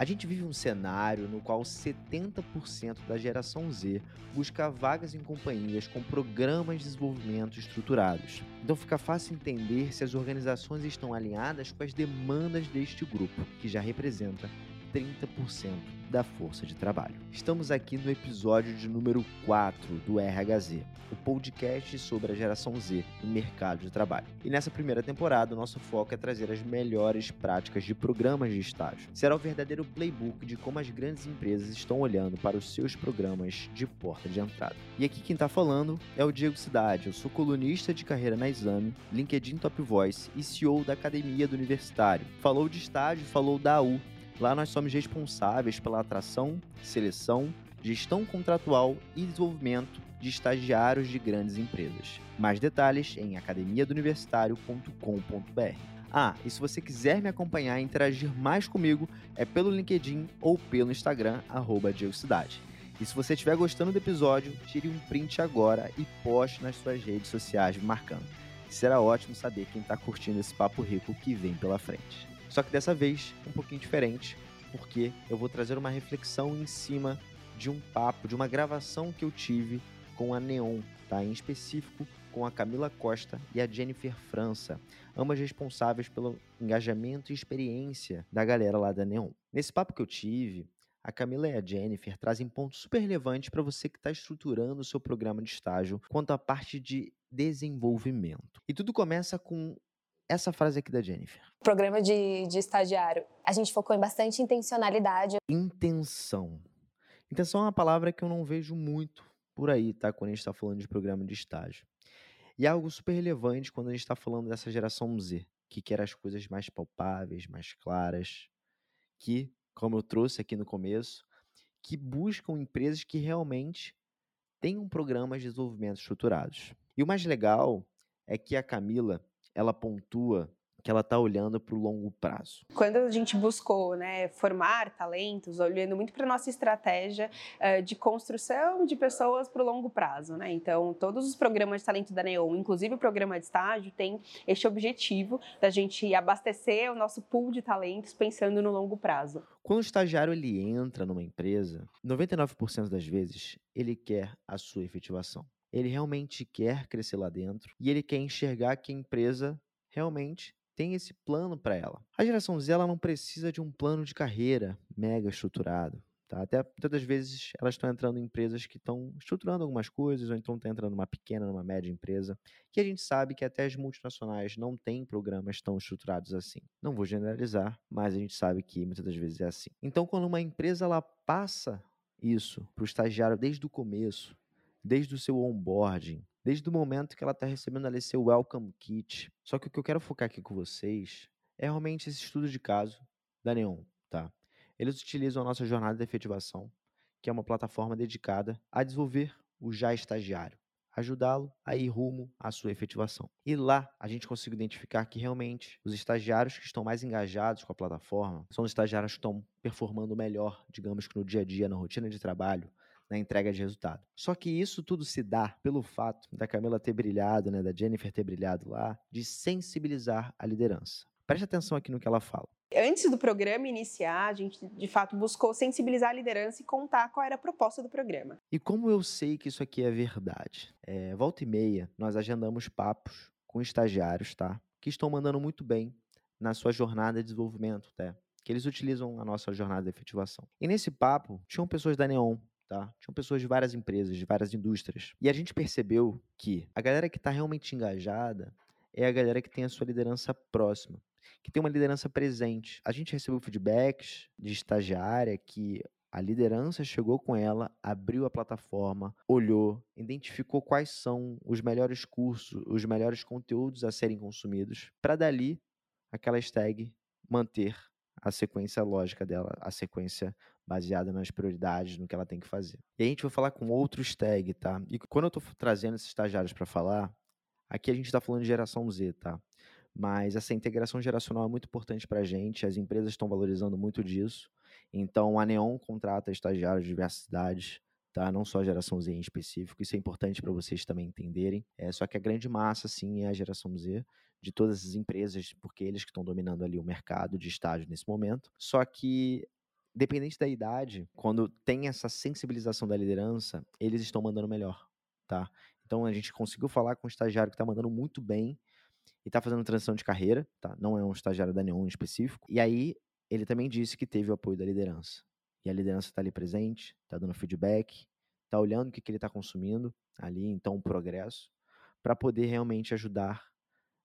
A gente vive um cenário no qual 70% da geração Z busca vagas em companhias com programas de desenvolvimento estruturados. Então fica fácil entender se as organizações estão alinhadas com as demandas deste grupo, que já representa 30% da força de trabalho. Estamos aqui no episódio de número 4 do RHZ, o podcast sobre a geração Z no mercado de trabalho. E nessa primeira temporada, o nosso foco é trazer as melhores práticas de programas de estágio. Será o verdadeiro playbook de como as grandes empresas estão olhando para os seus programas de porta de entrada. E aqui quem está falando é o Diego Cidade, eu sou colunista de carreira na Exame, LinkedIn Top Voice e CEO da Academia do Universitário. Falou de estágio, falou da U Lá nós somos responsáveis pela atração, seleção, gestão contratual e desenvolvimento de estagiários de grandes empresas. Mais detalhes em academiadouniversitario.com.br. Ah, e se você quiser me acompanhar e interagir mais comigo, é pelo LinkedIn ou pelo Instagram, arroba Cidade. E se você estiver gostando do episódio, tire um print agora e poste nas suas redes sociais me marcando. Será ótimo saber quem está curtindo esse papo rico que vem pela frente. Só que dessa vez um pouquinho diferente, porque eu vou trazer uma reflexão em cima de um papo, de uma gravação que eu tive com a Neon, tá? Em específico com a Camila Costa e a Jennifer França, ambas responsáveis pelo engajamento e experiência da galera lá da Neon. Nesse papo que eu tive, a Camila e a Jennifer trazem pontos super relevantes para você que está estruturando o seu programa de estágio quanto à parte de desenvolvimento. E tudo começa com essa frase aqui da Jennifer. Programa de, de estagiário. A gente focou em bastante intencionalidade. Intenção. Intenção é uma palavra que eu não vejo muito por aí, tá? Quando a gente está falando de programa de estágio. E é algo super relevante quando a gente está falando dessa geração Z, que quer as coisas mais palpáveis, mais claras, que, como eu trouxe aqui no começo, que buscam empresas que realmente tenham programas de desenvolvimento estruturados. E o mais legal é que a Camila, ela pontua que ela está olhando para o longo prazo? Quando a gente buscou né, formar talentos, olhando muito para a nossa estratégia uh, de construção de pessoas para o longo prazo. Né? Então, todos os programas de talento da Neon, inclusive o programa de estágio, tem este objetivo da gente abastecer o nosso pool de talentos pensando no longo prazo. Quando o estagiário ele entra numa empresa, 99% das vezes ele quer a sua efetivação ele realmente quer crescer lá dentro e ele quer enxergar que a empresa realmente tem esse plano para ela. A geração Z ela não precisa de um plano de carreira mega estruturado. Tá? Até todas as vezes elas estão entrando em empresas que estão estruturando algumas coisas, ou então estão entrando numa pequena, numa média empresa, que a gente sabe que até as multinacionais não têm programas tão estruturados assim. Não vou generalizar, mas a gente sabe que muitas das vezes é assim. Então, quando uma empresa ela passa isso para o estagiário desde o começo, desde o seu onboarding, desde o momento que ela está recebendo ali seu welcome kit. Só que o que eu quero focar aqui com vocês é realmente esse estudo de caso da Neon, tá? Eles utilizam a nossa jornada de efetivação, que é uma plataforma dedicada a desenvolver o já estagiário, ajudá-lo a ir rumo à sua efetivação. E lá a gente consegue identificar que realmente os estagiários que estão mais engajados com a plataforma são os estagiários que estão performando melhor, digamos que no dia a dia, na rotina de trabalho, na entrega de resultado. Só que isso tudo se dá pelo fato da Camila ter brilhado, né, da Jennifer ter brilhado lá, de sensibilizar a liderança. Preste atenção aqui no que ela fala. Antes do programa iniciar, a gente de fato buscou sensibilizar a liderança e contar qual era a proposta do programa. E como eu sei que isso aqui é verdade? É, volta e meia, nós agendamos papos com estagiários, tá? Que estão mandando muito bem na sua jornada de desenvolvimento, tá? Que eles utilizam a nossa jornada de efetivação. E nesse papo, tinham pessoas da Neon, tá? Tinham pessoas de várias empresas, de várias indústrias. E a gente percebeu que a galera que está realmente engajada é a galera que tem a sua liderança próxima, que tem uma liderança presente. A gente recebeu feedbacks de estagiária que a liderança chegou com ela, abriu a plataforma, olhou, identificou quais são os melhores cursos, os melhores conteúdos a serem consumidos, para dali aquela stag manter a sequência lógica dela, a sequência baseada nas prioridades, no que ela tem que fazer. E a gente vai falar com outro stag, tá? E quando eu estou trazendo esses estagiários para falar, aqui a gente está falando de geração Z, tá? Mas essa integração geracional é muito importante para a gente, as empresas estão valorizando muito disso. Então, a Neon contrata estagiários de diversas idades, tá? Não só a geração Z em específico, isso é importante para vocês também entenderem. É, só que a grande massa, sim, é a geração Z de todas as empresas, porque eles que estão dominando ali o mercado de estágio nesse momento. Só que dependente da idade, quando tem essa sensibilização da liderança, eles estão mandando melhor, tá? Então a gente conseguiu falar com um estagiário que está mandando muito bem e está fazendo transição de carreira, tá? Não é um estagiário da Neon em específico. E aí ele também disse que teve o apoio da liderança. E a liderança está ali presente, está dando feedback, está olhando o que, que ele está consumindo ali, então o progresso, para poder realmente ajudar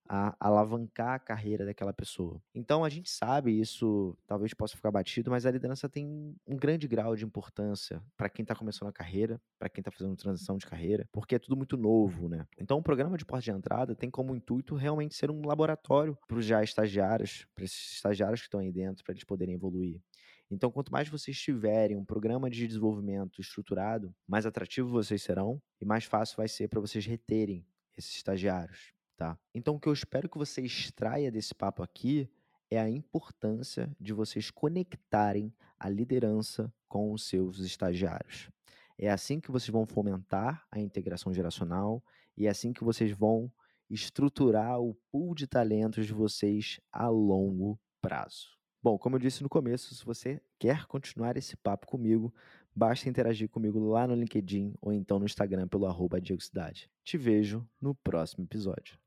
a alavancar a carreira daquela pessoa. Então a gente sabe, isso talvez possa ficar batido, mas a liderança tem um grande grau de importância para quem está começando a carreira, para quem está fazendo transição de carreira, porque é tudo muito novo, né? Então o programa de porta de entrada tem como intuito realmente ser um laboratório para os já estagiários, para esses estagiários que estão aí dentro, para eles poderem evoluir. Então, quanto mais vocês tiverem um programa de desenvolvimento estruturado, mais atrativo vocês serão e mais fácil vai ser para vocês reterem esses estagiários tá? Então, o que eu espero que você extraia desse papo aqui é a importância de vocês conectarem a liderança com os seus estagiários. É assim que vocês vão fomentar a integração geracional e é assim que vocês vão estruturar o pool de talentos de vocês a longo prazo. Bom, como eu disse no começo, se você quer continuar esse papo comigo, basta interagir comigo lá no LinkedIn ou então no Instagram pelo arroba. Te vejo no próximo episódio.